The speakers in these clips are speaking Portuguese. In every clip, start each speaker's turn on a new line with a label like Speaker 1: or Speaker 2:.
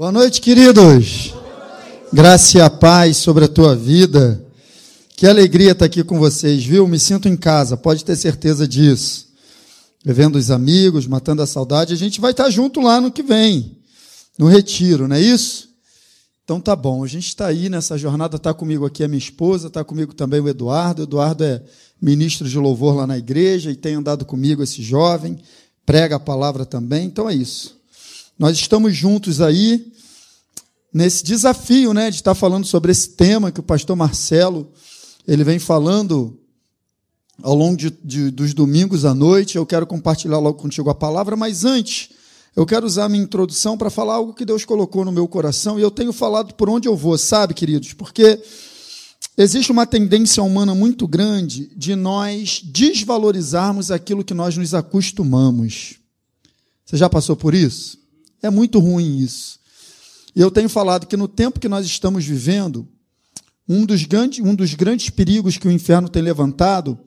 Speaker 1: Boa noite, queridos. Graça e a paz sobre a tua vida. Que alegria estar aqui com vocês, viu? Me sinto em casa, pode ter certeza disso. Vendo os amigos, matando a saudade. A gente vai estar junto lá no que vem, no retiro, não é isso? Então tá bom, a gente está aí nessa jornada, está comigo aqui a minha esposa, está comigo também o Eduardo. O Eduardo é ministro de louvor lá na igreja e tem andado comigo esse jovem, prega a palavra também. Então é isso. Nós estamos juntos aí nesse desafio, né, de estar falando sobre esse tema que o pastor Marcelo ele vem falando ao longo de, de, dos domingos à noite. Eu quero compartilhar logo contigo a palavra, mas antes eu quero usar a minha introdução para falar algo que Deus colocou no meu coração e eu tenho falado por onde eu vou, sabe, queridos? Porque existe uma tendência humana muito grande de nós desvalorizarmos aquilo que nós nos acostumamos. Você já passou por isso? É muito ruim isso. E eu tenho falado que no tempo que nós estamos vivendo, um dos, grandes, um dos grandes perigos que o inferno tem levantado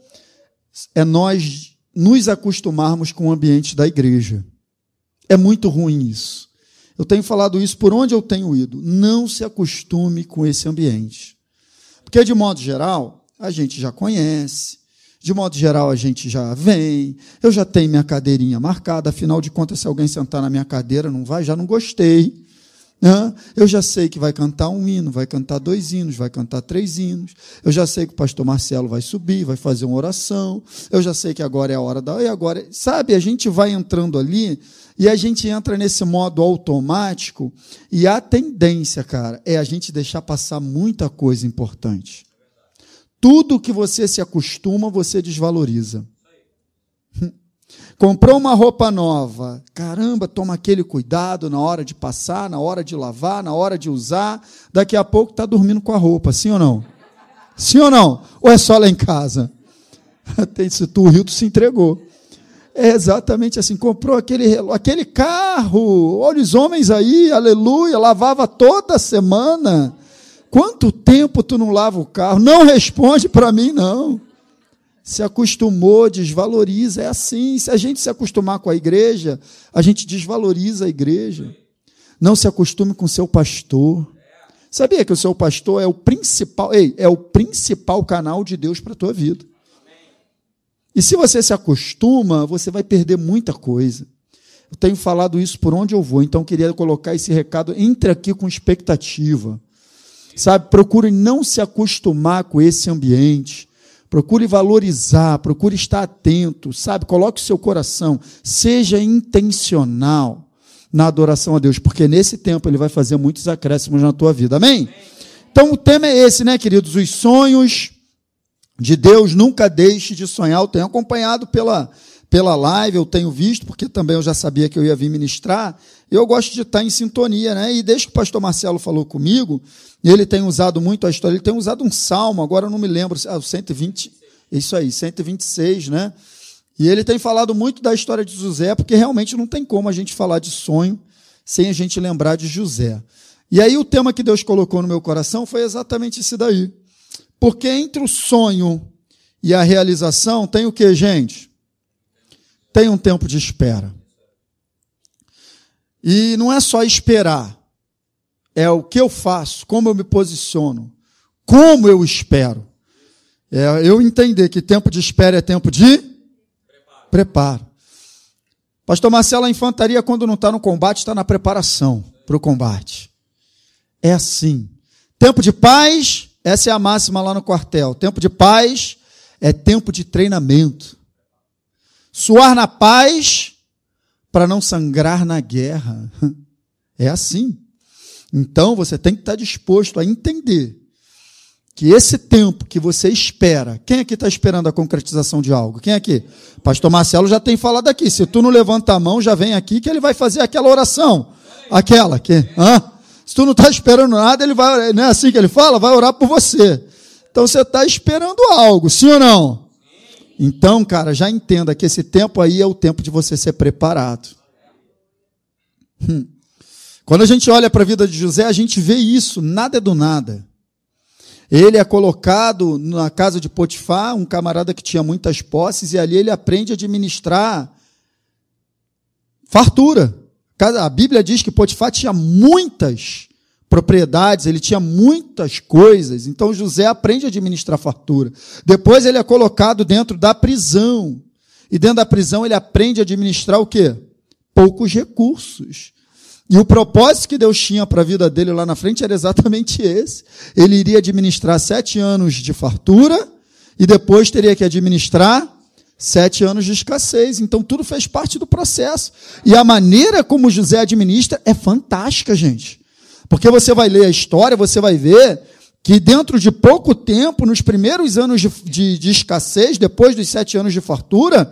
Speaker 1: é nós nos acostumarmos com o ambiente da igreja. É muito ruim isso. Eu tenho falado isso por onde eu tenho ido. Não se acostume com esse ambiente. Porque, de modo geral, a gente já conhece, de modo geral, a gente já vem, eu já tenho minha cadeirinha marcada, afinal de contas, se alguém sentar na minha cadeira, não vai, já não gostei. Eu já sei que vai cantar um hino, vai cantar dois hinos, vai cantar três hinos. Eu já sei que o pastor Marcelo vai subir, vai fazer uma oração. Eu já sei que agora é a hora da. E agora, sabe, a gente vai entrando ali e a gente entra nesse modo automático e a tendência, cara, é a gente deixar passar muita coisa importante. Tudo que você se acostuma, você desvaloriza. Comprou uma roupa nova, caramba, toma aquele cuidado na hora de passar, na hora de lavar, na hora de usar. Daqui a pouco está dormindo com a roupa, sim ou não? Sim ou não? Ou é só lá em casa? Tem, se tu riu, tu se entregou. É exatamente assim, comprou aquele, aquele carro, olha os homens aí, aleluia, lavava toda semana. Quanto tempo tu não lava o carro? Não responde para mim, não. Se acostumou, desvaloriza. É assim. Se a gente se acostumar com a igreja, a gente desvaloriza a igreja. Não se acostume com o seu pastor. Sabia que o seu pastor é o principal, ei, é o principal canal de Deus para a tua vida. E se você se acostuma, você vai perder muita coisa. Eu tenho falado isso por onde eu vou, então queria colocar esse recado. Entre aqui com expectativa. Sabe, procure não se acostumar com esse ambiente. Procure valorizar, procure estar atento, sabe? Coloque o seu coração, seja intencional na adoração a Deus, porque nesse tempo ele vai fazer muitos acréscimos na tua vida. Amém? Então o tema é esse, né, queridos? Os sonhos de Deus, nunca deixe de sonhar. Eu tenho acompanhado pela pela live, eu tenho visto, porque também eu já sabia que eu ia vir ministrar, eu gosto de estar em sintonia, né? E desde que o pastor Marcelo falou comigo, ele tem usado muito a história, ele tem usado um salmo, agora eu não me lembro, ah, 120, isso aí, 126, né? E ele tem falado muito da história de José, porque realmente não tem como a gente falar de sonho sem a gente lembrar de José. E aí o tema que Deus colocou no meu coração foi exatamente esse daí. Porque entre o sonho e a realização tem o que, gente? Tem um tempo de espera. E não é só esperar, é o que eu faço, como eu me posiciono, como eu espero. É eu entender que tempo de espera é tempo de preparo. preparo. Pastor Marcelo, a infantaria, quando não está no combate, está na preparação para o combate. É assim. Tempo de paz, essa é a máxima lá no quartel. Tempo de paz é tempo de treinamento. Suar na paz para não sangrar na guerra. É assim. Então você tem que estar disposto a entender que esse tempo que você espera, quem aqui está esperando a concretização de algo? Quem aqui? Pastor Marcelo já tem falado aqui. Se tu não levanta a mão, já vem aqui que ele vai fazer aquela oração. Aquela que. Hã? Se tu não está esperando nada, ele vai. Não é assim que ele fala? Vai orar por você. Então você está esperando algo, sim ou não? Então, cara, já entenda que esse tempo aí é o tempo de você ser preparado. Hum. Quando a gente olha para a vida de José, a gente vê isso, nada é do nada. Ele é colocado na casa de Potifar, um camarada que tinha muitas posses, e ali ele aprende a administrar fartura. A Bíblia diz que Potifar tinha muitas propriedades, ele tinha muitas coisas. Então José aprende a administrar fartura. Depois ele é colocado dentro da prisão. E dentro da prisão ele aprende a administrar o quê? Poucos recursos. E o propósito que Deus tinha para a vida dele lá na frente era exatamente esse. Ele iria administrar sete anos de fartura e depois teria que administrar sete anos de escassez. Então tudo fez parte do processo. E a maneira como José administra é fantástica, gente. Porque você vai ler a história, você vai ver que dentro de pouco tempo, nos primeiros anos de, de, de escassez, depois dos sete anos de fartura,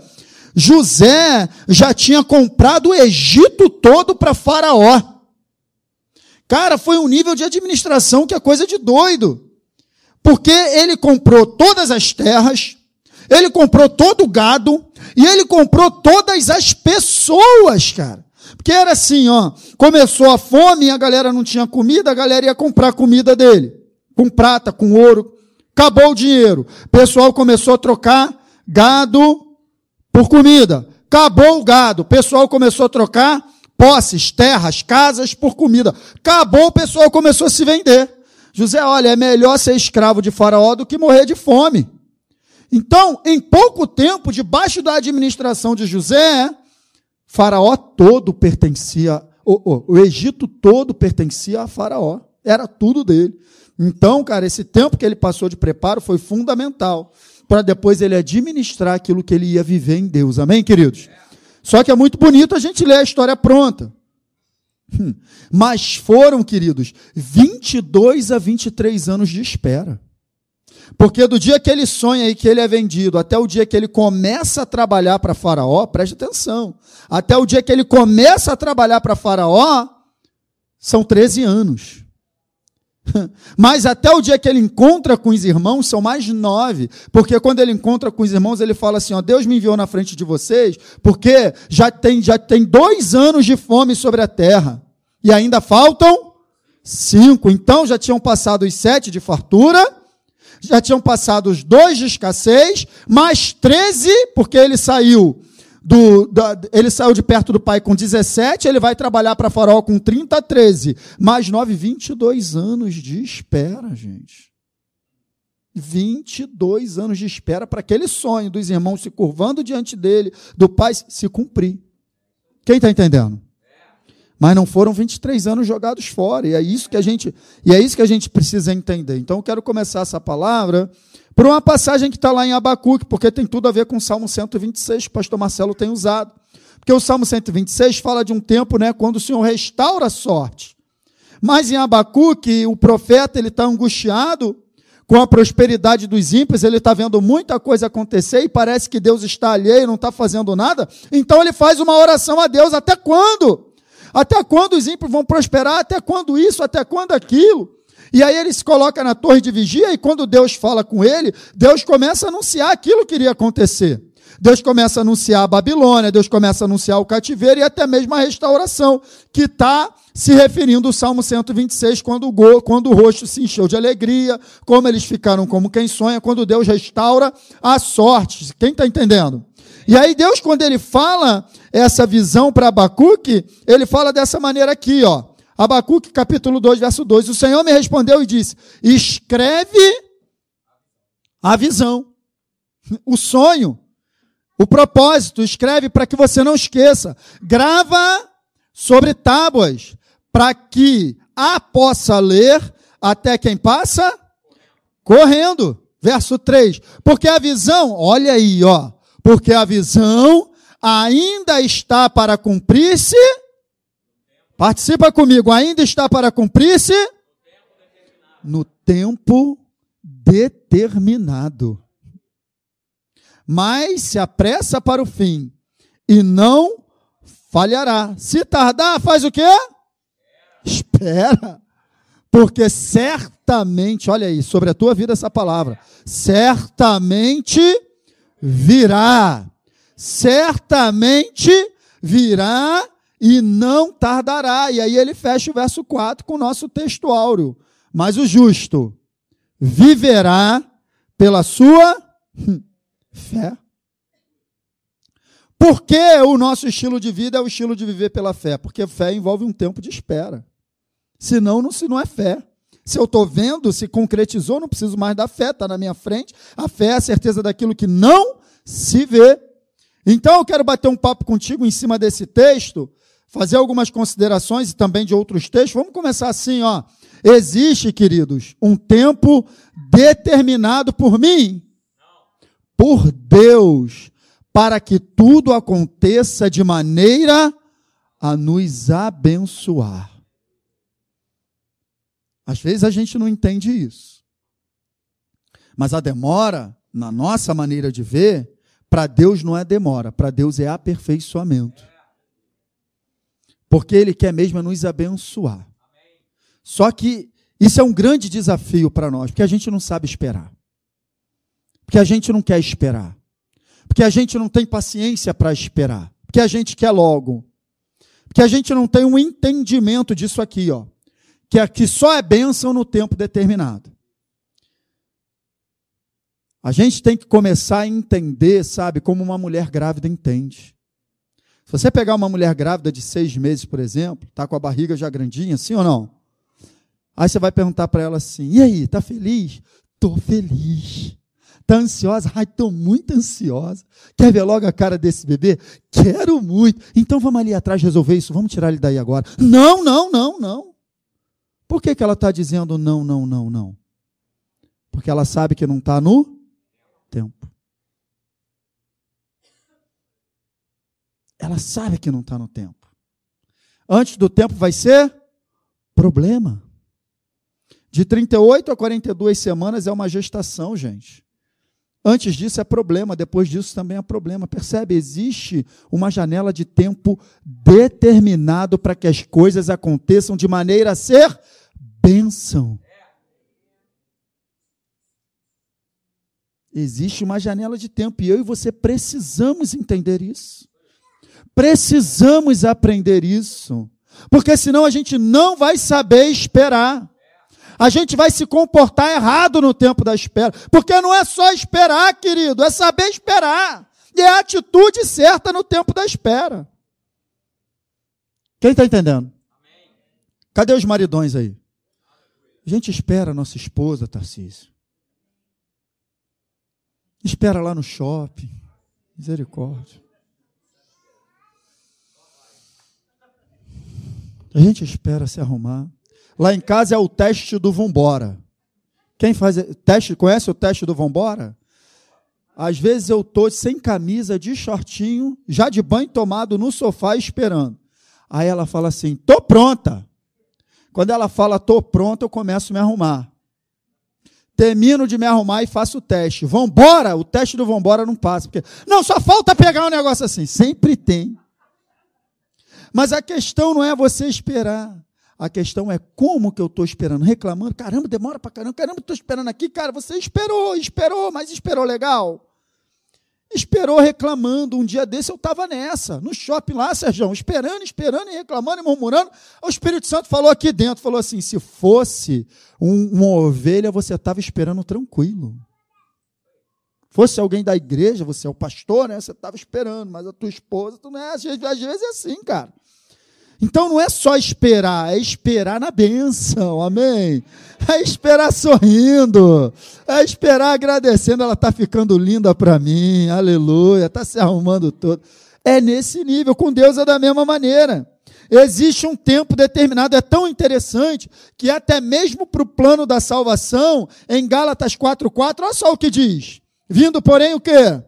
Speaker 1: José já tinha comprado o Egito todo para Faraó. Cara, foi um nível de administração que é coisa de doido. Porque ele comprou todas as terras, ele comprou todo o gado e ele comprou todas as pessoas, cara. Porque era assim, ó, começou a fome a galera não tinha comida, a galera ia comprar comida dele, com prata, com ouro. Acabou o dinheiro. O pessoal começou a trocar gado por comida. Acabou o gado. O pessoal começou a trocar posses, terras, casas por comida. Acabou, o pessoal começou a se vender. José, olha, é melhor ser escravo de Faraó do que morrer de fome. Então, em pouco tempo, debaixo da administração de José, Faraó todo pertencia, o, o, o Egito todo pertencia a Faraó. Era tudo dele. Então, cara, esse tempo que ele passou de preparo foi fundamental para depois ele administrar aquilo que ele ia viver em Deus. Amém, queridos? Só que é muito bonito a gente ler a história pronta. Hum. Mas foram, queridos, 22 a 23 anos de espera. Porque do dia que ele sonha e que ele é vendido, até o dia que ele começa a trabalhar para Faraó, preste atenção, até o dia que ele começa a trabalhar para Faraó, são 13 anos. Mas até o dia que ele encontra com os irmãos, são mais nove. Porque quando ele encontra com os irmãos, ele fala assim: ó, Deus me enviou na frente de vocês, porque já tem, já tem dois anos de fome sobre a terra. E ainda faltam cinco. Então já tinham passado os sete de fartura, já tinham passado os dois de escassez, mais treze, porque ele saiu do, da, ele saiu de perto do pai com 17, ele vai trabalhar para Faraó com 30, 13. Mais 9, 22 anos de espera, gente. 22 anos de espera para aquele sonho dos irmãos se curvando diante dele, do pai se cumprir. Quem está entendendo? Mas não foram 23 anos jogados fora, e é isso que a gente, e é isso que a gente precisa entender. Então eu quero começar essa palavra por uma passagem que está lá em Abacuque, porque tem tudo a ver com o Salmo 126, que o pastor Marcelo tem usado. Porque o Salmo 126 fala de um tempo né, quando o Senhor restaura a sorte. Mas em Abacuque, o profeta ele está angustiado com a prosperidade dos ímpios, ele está vendo muita coisa acontecer e parece que Deus está alheio, não está fazendo nada. Então ele faz uma oração a Deus: até quando? Até quando os ímpios vão prosperar? Até quando isso? Até quando aquilo? E aí ele se coloca na torre de vigia e quando Deus fala com ele, Deus começa a anunciar aquilo que iria acontecer. Deus começa a anunciar a Babilônia, Deus começa a anunciar o cativeiro e até mesmo a restauração, que está se referindo ao Salmo 126, quando o, quando o rosto se encheu de alegria, como eles ficaram como quem sonha, quando Deus restaura a sorte. Quem está entendendo? E aí Deus, quando ele fala essa visão para Abacuque, ele fala dessa maneira aqui, ó. Abacuque capítulo 2, verso 2. O Senhor me respondeu e disse: Escreve a visão, o sonho, o propósito, escreve para que você não esqueça. Grava sobre tábuas, para que a possa ler até quem passa correndo. Verso 3. Porque a visão, olha aí, ó. Porque a visão ainda está para cumprir-se Participa comigo. Ainda está para cumprir-se no tempo determinado. Mas se apressa para o fim e não falhará. Se tardar, faz o quê? Espera. Porque certamente, olha aí, sobre a tua vida essa palavra, certamente virá. Certamente virá e não tardará. E aí ele fecha o verso 4 com o nosso texto áureo. Mas o justo viverá pela sua fé. Por que o nosso estilo de vida é o estilo de viver pela fé? Porque fé envolve um tempo de espera. Senão, não, se não é fé. Se eu estou vendo, se concretizou, não preciso mais da fé, está na minha frente. A fé é a certeza daquilo que não se vê. Então eu quero bater um papo contigo em cima desse texto, fazer algumas considerações e também de outros textos. Vamos começar assim, ó. Existe, queridos, um tempo determinado por mim, por Deus, para que tudo aconteça de maneira a nos abençoar. Às vezes a gente não entende isso. Mas a demora, na nossa maneira de ver, para Deus não é demora, para Deus é aperfeiçoamento. Porque Ele quer mesmo nos abençoar. Só que isso é um grande desafio para nós, porque a gente não sabe esperar. Porque a gente não quer esperar. Porque a gente não tem paciência para esperar. Porque a gente quer logo. Porque a gente não tem um entendimento disso aqui, ó. Que aqui só é bênção no tempo determinado. A gente tem que começar a entender, sabe, como uma mulher grávida entende. Se você pegar uma mulher grávida de seis meses, por exemplo, tá com a barriga já grandinha, sim ou não? Aí você vai perguntar para ela assim: e aí, tá feliz? Tô feliz. Tá ansiosa? Ai, tô muito ansiosa. Quer ver logo a cara desse bebê? Quero muito. Então vamos ali atrás resolver isso. Vamos tirar ele daí agora. Não, não, não, não. Por que, que ela está dizendo não, não, não, não? Porque ela sabe que não está no tempo. Ela sabe que não está no tempo. Antes do tempo vai ser problema. De 38 a 42 semanas é uma gestação, gente. Antes disso é problema, depois disso também é problema. Percebe? Existe uma janela de tempo determinado para que as coisas aconteçam de maneira a ser bênção. Existe uma janela de tempo e eu e você precisamos entender isso. Precisamos aprender isso. Porque senão a gente não vai saber esperar. A gente vai se comportar errado no tempo da espera. Porque não é só esperar, querido, é saber esperar. E é a atitude certa no tempo da espera. Quem está entendendo? Cadê os maridões aí? A gente espera a nossa esposa, Tarcísio. Espera lá no shopping. Misericórdia. A gente espera se arrumar. Lá em casa é o teste do vambora. Quem faz teste, conhece o teste do vambora? Às vezes eu tô sem camisa, de shortinho, já de banho tomado no sofá esperando. Aí ela fala assim: "Tô pronta". Quando ela fala "tô pronta", eu começo a me arrumar termino de me arrumar e faço o teste. Vambora, o teste do vambora não passa. Porque, não, só falta pegar um negócio assim. Sempre tem. Mas a questão não é você esperar. A questão é como que eu estou esperando. Reclamando, caramba, demora para caramba, caramba, estou esperando aqui. Cara, você esperou, esperou, mas esperou legal. Esperou reclamando. Um dia desse eu estava nessa, no shopping lá, Sérgio, esperando, esperando e reclamando e murmurando. O Espírito Santo falou aqui dentro, falou assim: se fosse um, uma ovelha, você estava esperando tranquilo. Fosse alguém da igreja, você é o pastor, né? Você estava esperando, mas a tua esposa, tu não é, às vezes, às vezes é assim, cara. Então não é só esperar, é esperar na bênção, amém? É esperar sorrindo, é esperar agradecendo, ela está ficando linda para mim, aleluia, está se arrumando todo. É nesse nível, com Deus é da mesma maneira. Existe um tempo determinado, é tão interessante que até mesmo para o plano da salvação, em Gálatas 4,4, olha só o que diz. Vindo, porém, o quê?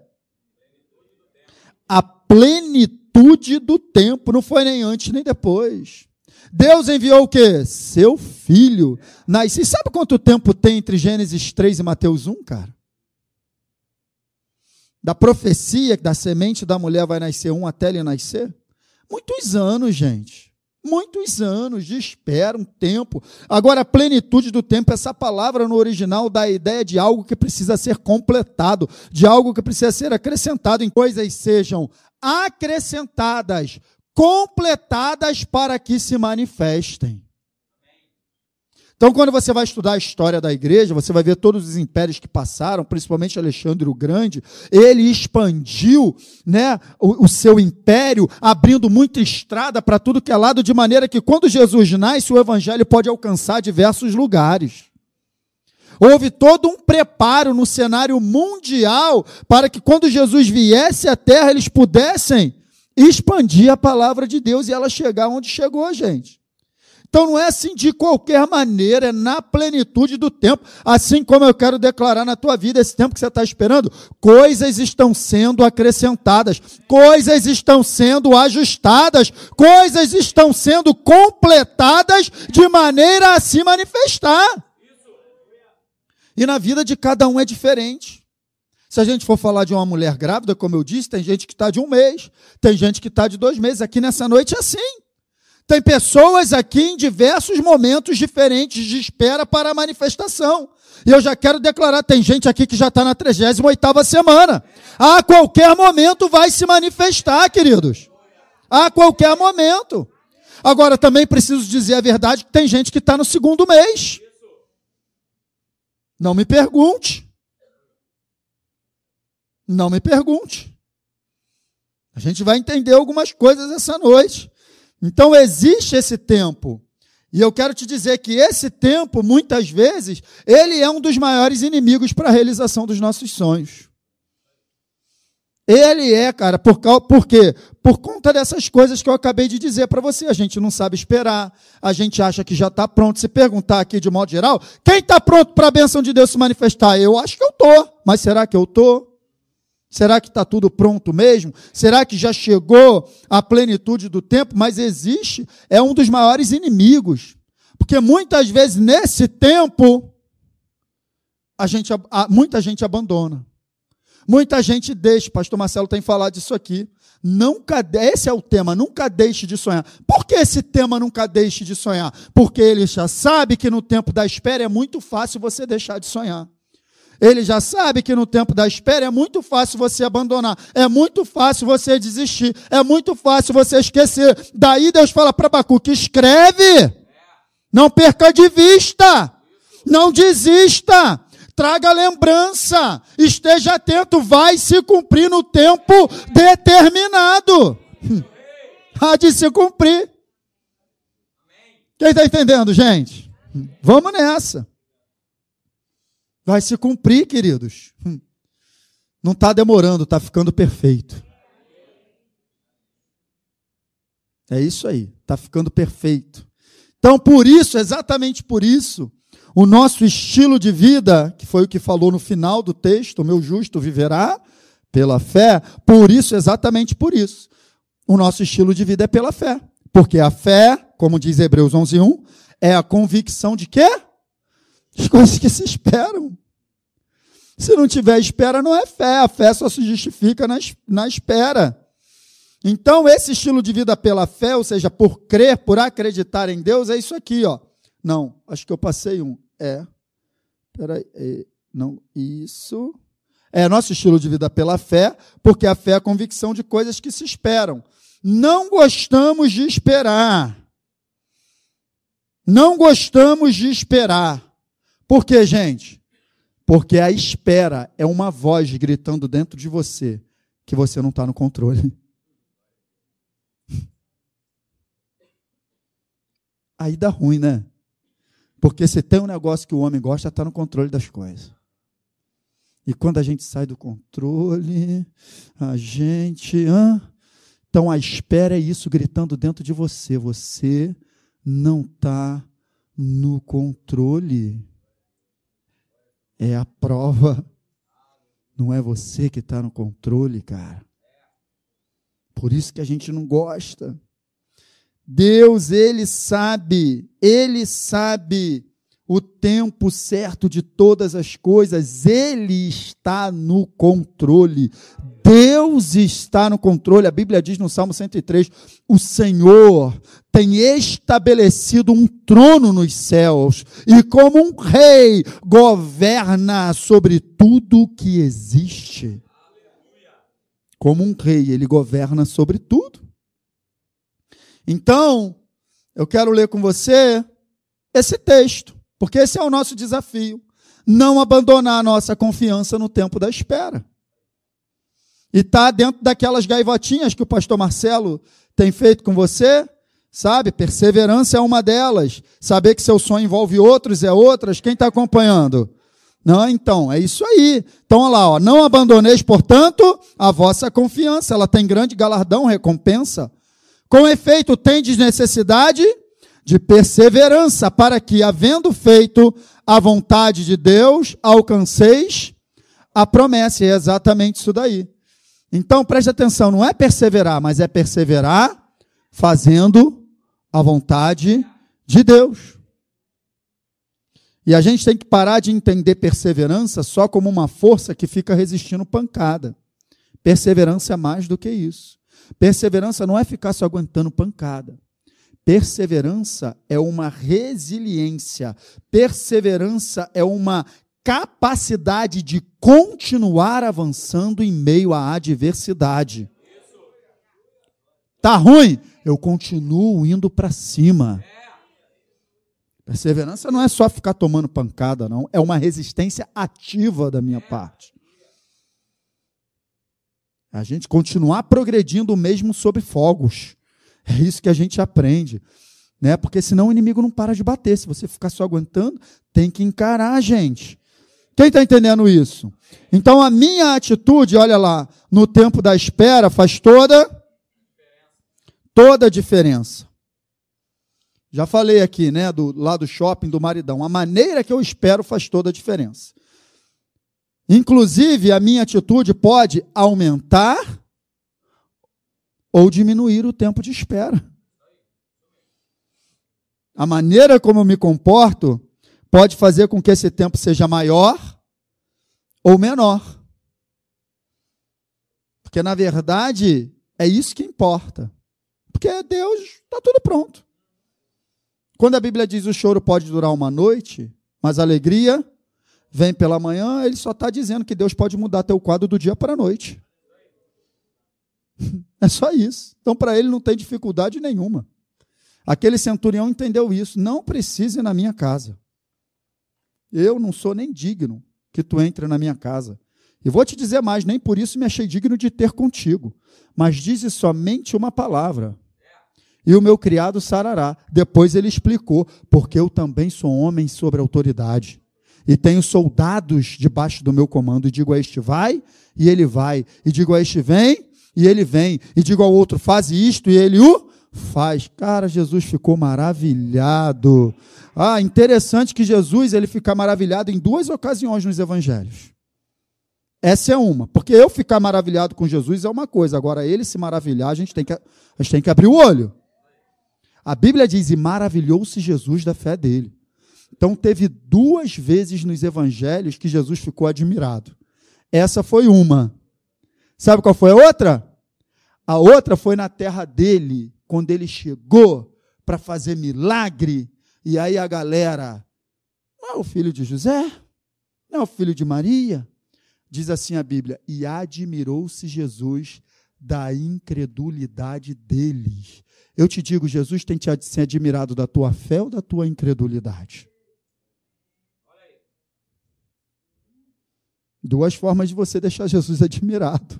Speaker 1: A plenitude plenitude do tempo, não foi nem antes nem depois. Deus enviou o quê? Seu filho. Nasce. Sabe quanto tempo tem entre Gênesis 3 e Mateus 1, cara? Da profecia da semente da mulher vai nascer um até ele nascer? Muitos anos, gente. Muitos anos de espera, um tempo. Agora, a plenitude do tempo, essa palavra no original dá a ideia de algo que precisa ser completado, de algo que precisa ser acrescentado em coisas sejam acrescentadas, completadas para que se manifestem. Então, quando você vai estudar a história da igreja, você vai ver todos os impérios que passaram, principalmente Alexandre o Grande. Ele expandiu né, o, o seu império, abrindo muita estrada para tudo que é lado, de maneira que quando Jesus nasce, o evangelho pode alcançar diversos lugares. Houve todo um preparo no cenário mundial para que quando Jesus viesse à terra, eles pudessem expandir a palavra de Deus e ela chegar onde chegou gente. Então não é assim de qualquer maneira, é na plenitude do tempo, assim como eu quero declarar na tua vida esse tempo que você está esperando, coisas estão sendo acrescentadas, coisas estão sendo ajustadas, coisas estão sendo completadas de maneira a se manifestar. E na vida de cada um é diferente. Se a gente for falar de uma mulher grávida, como eu disse, tem gente que está de um mês, tem gente que está de dois meses. Aqui nessa noite é assim. Tem pessoas aqui em diversos momentos diferentes de espera para a manifestação. E eu já quero declarar: tem gente aqui que já está na 38 semana. A qualquer momento vai se manifestar, queridos. A qualquer momento. Agora, também preciso dizer a verdade que tem gente que está no segundo mês. Não me pergunte. Não me pergunte. A gente vai entender algumas coisas essa noite. Então existe esse tempo. E eu quero te dizer que esse tempo, muitas vezes, ele é um dos maiores inimigos para a realização dos nossos sonhos. Ele é, cara, por, por quê? Por conta dessas coisas que eu acabei de dizer para você. A gente não sabe esperar, a gente acha que já está pronto. Se perguntar aqui de modo geral, quem está pronto para a bênção de Deus se manifestar? Eu acho que eu estou, mas será que eu estou? Será que está tudo pronto mesmo? Será que já chegou a plenitude do tempo? Mas existe, é um dos maiores inimigos. Porque muitas vezes nesse tempo, a gente, a, muita gente abandona. Muita gente deixa, pastor Marcelo tem falado disso aqui. Nunca, esse é o tema, nunca deixe de sonhar. Por que esse tema nunca deixe de sonhar? Porque ele já sabe que no tempo da espera é muito fácil você deixar de sonhar. Ele já sabe que no tempo da espera é muito fácil você abandonar, é muito fácil você desistir, é muito fácil você esquecer. Daí Deus fala para Abacuque: escreve, não perca de vista, não desista, traga lembrança, esteja atento, vai se cumprir no tempo determinado. Há de se cumprir. Quem está entendendo, gente? Vamos nessa. Vai se cumprir, queridos. Não está demorando, está ficando perfeito. É isso aí, está ficando perfeito. Então, por isso, exatamente por isso, o nosso estilo de vida, que foi o que falou no final do texto, o meu justo viverá pela fé, por isso, exatamente por isso, o nosso estilo de vida é pela fé. Porque a fé, como diz Hebreus 11:1, é a convicção de quê? As coisas que se esperam. Se não tiver espera, não é fé. A fé só se justifica na, na espera. Então, esse estilo de vida pela fé, ou seja, por crer, por acreditar em Deus, é isso aqui, ó. Não, acho que eu passei um. É. Peraí. É, não, isso. É nosso estilo de vida pela fé, porque a fé é a convicção de coisas que se esperam. Não gostamos de esperar. Não gostamos de esperar. Por quê, gente? Porque a espera é uma voz gritando dentro de você que você não está no controle. Aí dá ruim, né? Porque se tem um negócio que o homem gosta, está no controle das coisas. E quando a gente sai do controle, a gente. Hã? Então a espera é isso gritando dentro de você. Você não está no controle. É a prova. Não é você que está no controle, cara. Por isso que a gente não gosta. Deus, ele sabe, ele sabe o tempo certo de todas as coisas, ele está no controle. Deus está no controle. A Bíblia diz no Salmo 103: o Senhor tem estabelecido um trono nos céus e, como um rei, governa sobre tudo que existe. Como um rei, ele governa sobre tudo. Então, eu quero ler com você esse texto, Porque esse é o nosso desafio. Não abandonar a nossa confiança no tempo da espera. E está dentro daquelas gaivotinhas que o pastor Marcelo tem feito com você, sabe? Perseverança é uma delas. Saber que seu sonho envolve outros é outras. Quem está acompanhando? Não, então, é isso aí. Então, olha lá, ó, não abandoneis, portanto, a vossa confiança. Ela tem grande galardão, recompensa. Com efeito, tendes necessidade de perseverança, para que, havendo feito a vontade de Deus, alcanceis a promessa. É exatamente isso daí. Então, preste atenção, não é perseverar, mas é perseverar fazendo a vontade de Deus. E a gente tem que parar de entender perseverança só como uma força que fica resistindo pancada. Perseverança é mais do que isso. Perseverança não é ficar só aguentando pancada. Perseverança é uma resiliência. Perseverança é uma capacidade de continuar avançando em meio à adversidade. Tá ruim? Eu continuo indo para cima. Perseverança não é só ficar tomando pancada, não. É uma resistência ativa da minha parte. A gente continuar progredindo mesmo sob fogos. É isso que a gente aprende. Né? Porque senão o inimigo não para de bater. Se você ficar só aguentando, tem que encarar, gente. Quem está entendendo isso? Então a minha atitude, olha lá, no tempo da espera faz toda toda a diferença. Já falei aqui, né, do lá do shopping do maridão. A maneira que eu espero faz toda a diferença. Inclusive, a minha atitude pode aumentar ou diminuir o tempo de espera. A maneira como eu me comporto pode fazer com que esse tempo seja maior ou menor. Porque, na verdade, é isso que importa. Porque Deus está tudo pronto. Quando a Bíblia diz o choro pode durar uma noite, mas a alegria vem pela manhã, ele só está dizendo que Deus pode mudar teu quadro do dia para a noite. É só isso. Então, para ele não tem dificuldade nenhuma. Aquele centurião entendeu isso. Não precise na minha casa. Eu não sou nem digno que tu entre na minha casa. E vou te dizer mais, nem por isso me achei digno de ter contigo. Mas dize somente uma palavra, e o meu criado sarará. Depois ele explicou, porque eu também sou homem sobre autoridade. E tenho soldados debaixo do meu comando. E digo a este, vai, e ele vai. E digo a este, vem, e ele vem. E digo ao outro, faz isto, e ele o faz. Cara, Jesus ficou maravilhado. Ah, interessante que Jesus ele fica maravilhado em duas ocasiões nos evangelhos. Essa é uma, porque eu ficar maravilhado com Jesus é uma coisa, agora ele se maravilhar, a gente tem que, a gente tem que abrir o olho. A Bíblia diz: e maravilhou-se Jesus da fé dele. Então, teve duas vezes nos evangelhos que Jesus ficou admirado. Essa foi uma. Sabe qual foi a outra? A outra foi na terra dele, quando ele chegou para fazer milagre. E aí a galera, não é o filho de José? Não é o filho de Maria? Diz assim a Bíblia: e admirou-se Jesus da incredulidade deles. Eu te digo, Jesus tem te se admirado da tua fé ou da tua incredulidade? Duas formas de você deixar Jesus admirado.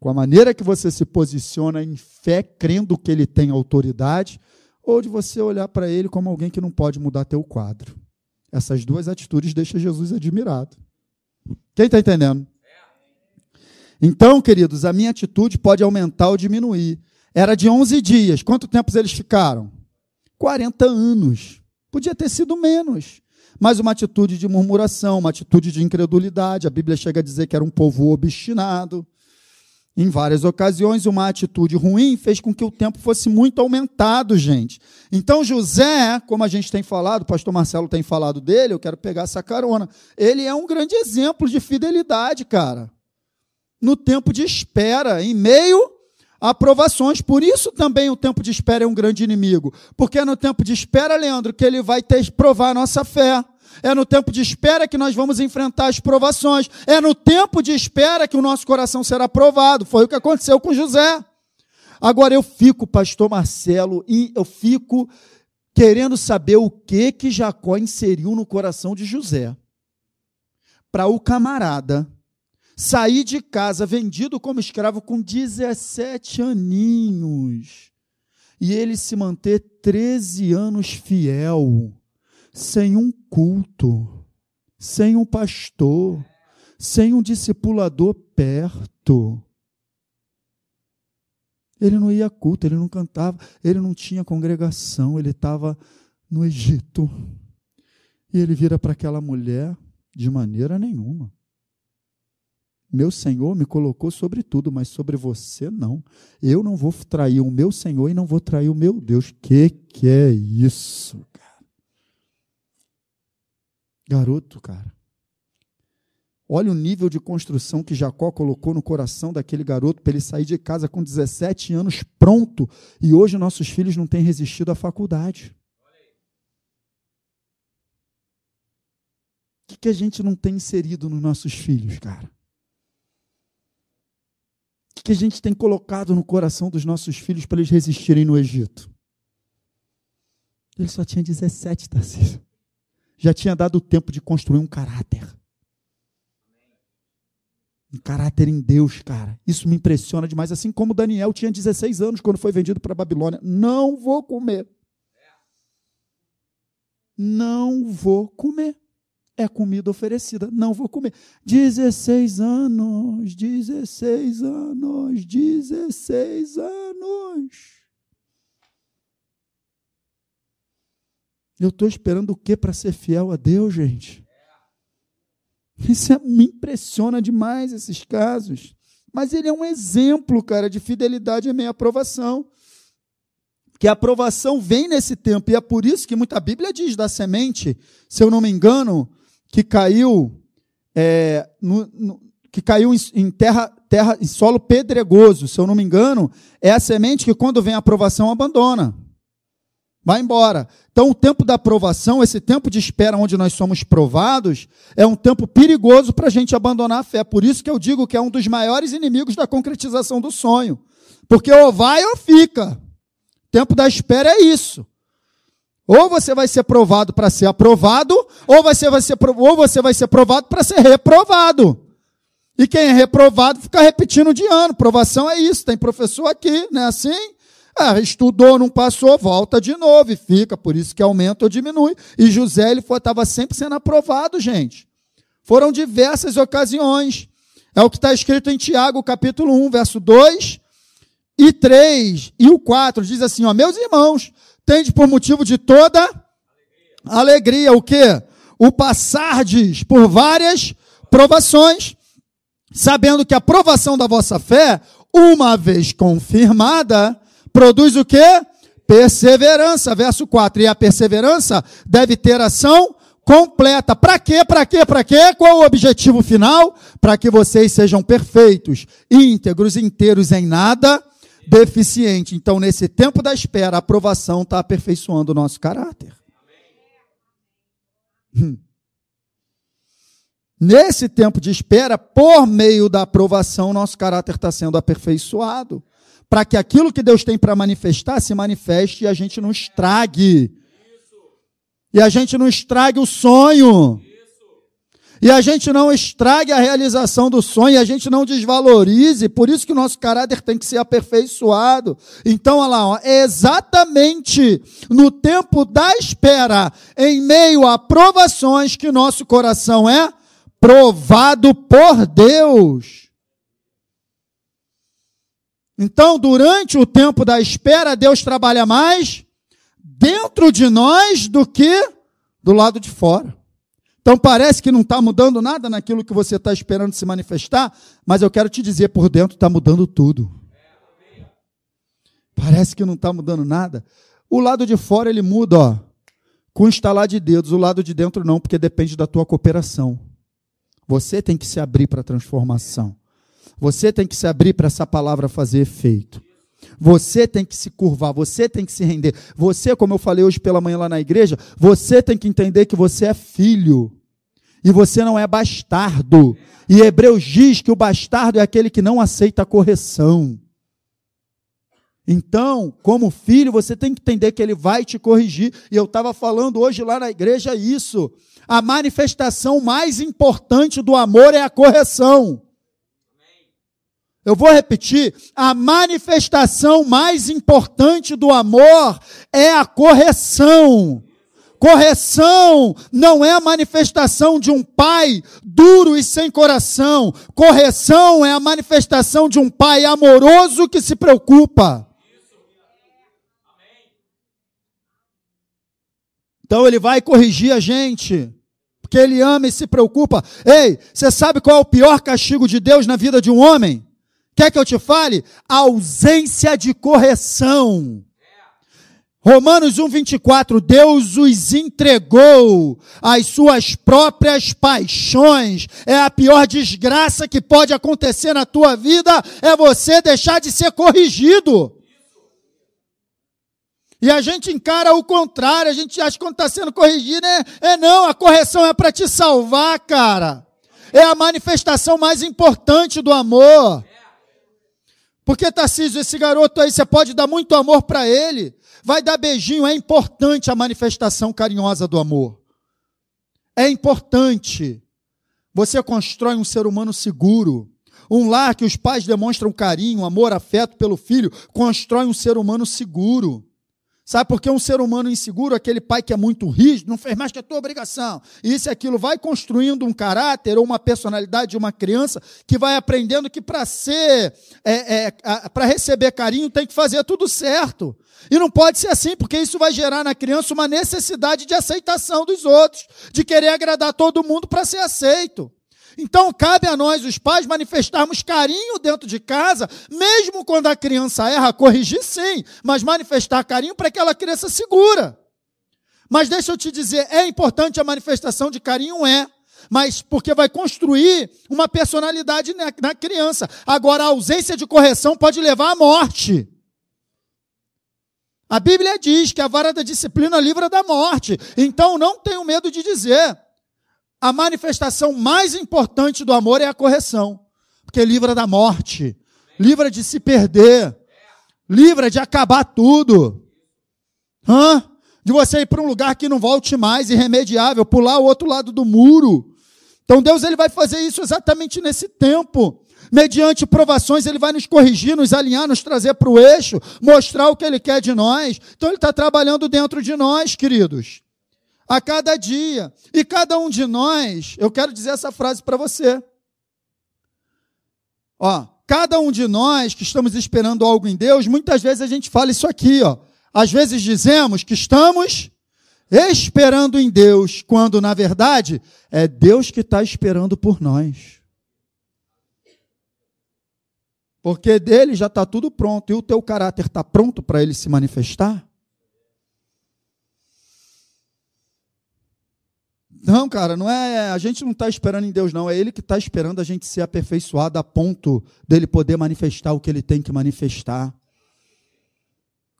Speaker 1: Com a maneira que você se posiciona em fé, crendo que ele tem autoridade, ou de você olhar para ele como alguém que não pode mudar teu quadro. Essas duas atitudes deixam Jesus admirado. Quem está entendendo? Então, queridos, a minha atitude pode aumentar ou diminuir. Era de 11 dias. Quanto tempo eles ficaram? 40 anos. Podia ter sido menos. Mas uma atitude de murmuração, uma atitude de incredulidade. A Bíblia chega a dizer que era um povo obstinado. Em várias ocasiões, uma atitude ruim fez com que o tempo fosse muito aumentado, gente. Então, José, como a gente tem falado, o pastor Marcelo tem falado dele, eu quero pegar essa carona. Ele é um grande exemplo de fidelidade, cara no tempo de espera, em meio a provações. Por isso também o tempo de espera é um grande inimigo. Porque é no tempo de espera, Leandro, que ele vai ter, provar a nossa fé. É no tempo de espera que nós vamos enfrentar as provações. É no tempo de espera que o nosso coração será provado. Foi o que aconteceu com José. Agora eu fico, pastor Marcelo, e eu fico querendo saber o que que Jacó inseriu no coração de José. Para o camarada sair de casa vendido como escravo com 17 aninhos e ele se manter 13 anos fiel, sem um culto, sem um pastor, sem um discipulador perto. Ele não ia a culto, ele não cantava, ele não tinha congregação, ele estava no Egito. E ele vira para aquela mulher de maneira nenhuma. Meu Senhor me colocou sobre tudo, mas sobre você não. Eu não vou trair o meu Senhor e não vou trair o meu Deus. Que que é isso? Garoto, cara. Olha o nível de construção que Jacó colocou no coração daquele garoto para ele sair de casa com 17 anos pronto. E hoje nossos filhos não têm resistido à faculdade. O que, que a gente não tem inserido nos nossos filhos, cara? O que a gente tem colocado no coração dos nossos filhos para eles resistirem no Egito? Ele só tinha 17, Tarcísio. Já tinha dado tempo de construir um caráter. Um caráter em Deus, cara. Isso me impressiona demais. Assim como Daniel tinha 16 anos quando foi vendido para a Babilônia. Não vou comer. Não vou comer é comida oferecida. Não vou comer. 16 anos, 16 anos, 16 anos. Eu estou esperando o que para ser fiel a Deus, gente? Isso é, me impressiona demais, esses casos. Mas ele é um exemplo, cara, de fidelidade e meia aprovação. Que a aprovação vem nesse tempo, e é por isso que muita Bíblia diz da semente, se eu não me engano, que caiu é, no, no, que caiu em, em, terra, terra, em solo pedregoso, se eu não me engano, é a semente que quando vem a aprovação abandona. Vai embora. Então, o tempo da aprovação, esse tempo de espera onde nós somos provados, é um tempo perigoso para a gente abandonar a fé. Por isso que eu digo que é um dos maiores inimigos da concretização do sonho. Porque ou vai ou fica. O tempo da espera é isso. Ou você vai ser provado para ser aprovado, ou você vai ser, ou você vai ser provado para ser reprovado. E quem é reprovado fica repetindo de ano. Provação é isso. Tem professor aqui, não é assim? Ah, estudou, não passou, volta de novo e fica. Por isso que aumenta ou diminui. E José ele estava sempre sendo aprovado, gente. Foram diversas ocasiões. É o que está escrito em Tiago, capítulo 1, verso 2 e 3 e o 4. Diz assim: ó, meus irmãos, tende por motivo de toda alegria, alegria o que? O passardes por várias provações, sabendo que a provação da vossa fé, uma vez confirmada, produz o que? Perseverança, verso 4. E a perseverança deve ter ação completa. Para quê? Para quê? Para quê? Qual o objetivo final? Para que vocês sejam perfeitos, íntegros, inteiros em nada deficiente. Então, nesse tempo da espera, a aprovação está aperfeiçoando o nosso caráter. Hum. Nesse tempo de espera, por meio da aprovação, nosso caráter está sendo aperfeiçoado. Para que aquilo que Deus tem para manifestar se manifeste e a gente não estrague. E a gente não estrague o sonho. E a gente não estrague a realização do sonho, a gente não desvalorize, por isso que o nosso caráter tem que ser aperfeiçoado. Então, olha lá, ó, é exatamente no tempo da espera, em meio a provações, que nosso coração é provado por Deus. Então, durante o tempo da espera, Deus trabalha mais dentro de nós do que do lado de fora. Então parece que não está mudando nada naquilo que você está esperando se manifestar, mas eu quero te dizer, por dentro está mudando tudo. Parece que não está mudando nada. O lado de fora ele muda, ó, com instalar de dedos. O lado de dentro não, porque depende da tua cooperação. Você tem que se abrir para a transformação. Você tem que se abrir para essa palavra fazer efeito. Você tem que se curvar, você tem que se render. Você, como eu falei hoje pela manhã lá na igreja, você tem que entender que você é filho. E você não é bastardo. E Hebreus diz que o bastardo é aquele que não aceita a correção. Então, como filho, você tem que entender que ele vai te corrigir. E eu estava falando hoje lá na igreja isso. A manifestação mais importante do amor é a correção. Eu vou repetir: a manifestação mais importante do amor é a correção. Correção não é a manifestação de um pai duro e sem coração. Correção é a manifestação de um pai amoroso que se preocupa. Então ele vai corrigir a gente, porque ele ama e se preocupa. Ei, você sabe qual é o pior castigo de Deus na vida de um homem? Quer que eu te fale? Ausência de correção. Romanos 1:24 Deus os entregou às suas próprias paixões. É a pior desgraça que pode acontecer na tua vida é você deixar de ser corrigido. E a gente encara o contrário, a gente acha que quando está sendo corrigido é, é não, a correção é para te salvar, cara. É a manifestação mais importante do amor. Porque, Tarcísio, esse garoto aí, você pode dar muito amor para ele, vai dar beijinho, é importante a manifestação carinhosa do amor. É importante. Você constrói um ser humano seguro. Um lar que os pais demonstram carinho, amor, afeto pelo filho, constrói um ser humano seguro. Sabe por que um ser humano inseguro, aquele pai que é muito rígido, não fez mais que a tua obrigação. Isso e aquilo vai construindo um caráter ou uma personalidade de uma criança que vai aprendendo que para ser, é, é, para receber carinho tem que fazer tudo certo. E não pode ser assim, porque isso vai gerar na criança uma necessidade de aceitação dos outros, de querer agradar todo mundo para ser aceito. Então, cabe a nós, os pais, manifestarmos carinho dentro de casa, mesmo quando a criança erra, corrigir sim, mas manifestar carinho para que ela cresça segura. Mas deixa eu te dizer, é importante a manifestação de carinho? É. Mas porque vai construir uma personalidade na criança. Agora, a ausência de correção pode levar à morte. A Bíblia diz que a vara da disciplina livra da morte. Então, não tenho medo de dizer a manifestação mais importante do amor é a correção, porque livra da morte, livra de se perder, livra de acabar tudo. Hã? De você ir para um lugar que não volte mais, irremediável, pular o outro lado do muro. Então Deus ele vai fazer isso exatamente nesse tempo. Mediante provações, Ele vai nos corrigir, nos alinhar, nos trazer para o eixo, mostrar o que Ele quer de nós. Então, Ele está trabalhando dentro de nós, queridos a cada dia. E cada um de nós, eu quero dizer essa frase para você. Ó, cada um de nós que estamos esperando algo em Deus, muitas vezes a gente fala isso aqui, ó. Às vezes dizemos que estamos esperando em Deus, quando na verdade é Deus que está esperando por nós. Porque dele já está tudo pronto e o teu caráter está pronto para ele se manifestar? Não, cara, não é. A gente não está esperando em Deus, não. É Ele que está esperando a gente ser aperfeiçoado a ponto dele poder manifestar o que ele tem que manifestar.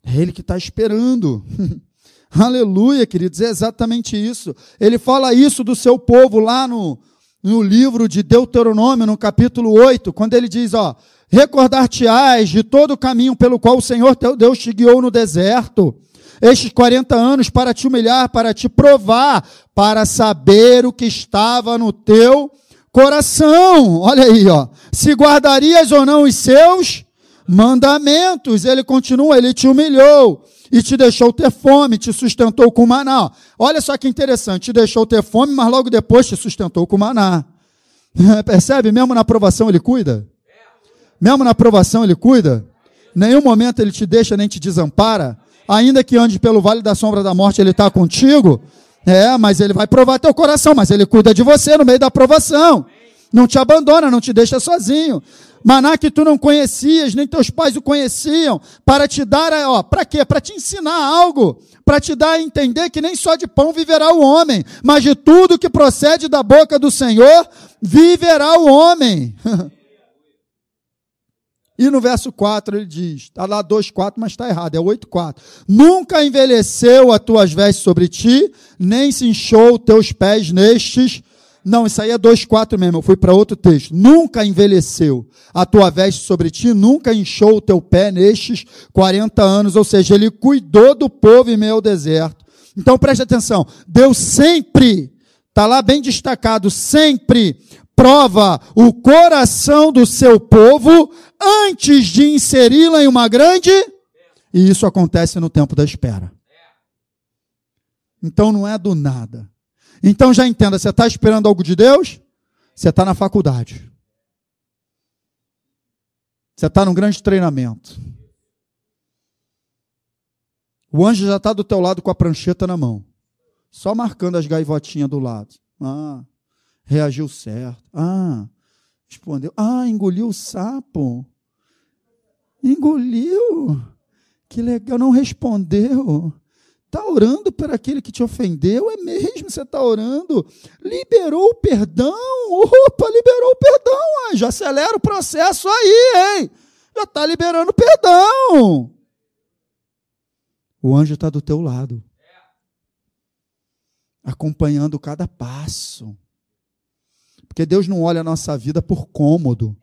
Speaker 1: É Ele que está esperando. Aleluia, queridos, é exatamente isso. Ele fala isso do seu povo lá no, no livro de Deuteronômio, no capítulo 8, quando ele diz: Ó, recordar-te-ás de todo o caminho pelo qual o Senhor teu Deus te guiou no deserto estes 40 anos para te humilhar, para te provar, para saber o que estava no teu coração. Olha aí, ó. Se guardarias ou não os seus mandamentos. Ele continua, ele te humilhou e te deixou ter fome, te sustentou com maná. Olha só que interessante, te deixou ter fome, mas logo depois te sustentou com maná. Percebe? Mesmo na aprovação ele cuida? Mesmo na aprovação ele cuida? Nenhum momento ele te deixa nem te desampara ainda que ande pelo vale da sombra da morte, ele está contigo. É, mas ele vai provar teu coração, mas ele cuida de você no meio da provação. Não te abandona, não te deixa sozinho. Maná que tu não conhecias, nem teus pais o conheciam, para te dar, ó, para quê? Para te ensinar algo, para te dar a entender que nem só de pão viverá o homem, mas de tudo que procede da boca do Senhor viverá o homem. E no verso 4 ele diz: está lá 2,4, mas está errado, é 8,4. Nunca envelheceu as tuas vestes sobre ti, nem se inchou teus pés nestes Não, isso aí é 2,4 mesmo. Eu fui para outro texto. Nunca envelheceu a tua veste sobre ti, nunca inchou o teu pé nestes 40 anos. Ou seja, ele cuidou do povo em meio deserto. Então preste atenção. Deus sempre, está lá bem destacado, sempre prova o coração do seu povo antes de inseri-la em uma grande. E isso acontece no tempo da espera. Então não é do nada. Então já entenda, você está esperando algo de Deus? Você está na faculdade. Você está num grande treinamento. O anjo já está do teu lado com a prancheta na mão. Só marcando as gaivotinhas do lado. Ah, reagiu certo. Ah, respondeu. Ah, engoliu o sapo. Engoliu. Que legal, não respondeu. Está orando por aquele que te ofendeu? É mesmo? Você está orando? Liberou o perdão? Opa, liberou o perdão, anjo. Acelera o processo aí, hein? Já está liberando o perdão. O anjo está do teu lado, acompanhando cada passo. Porque Deus não olha a nossa vida por cômodo.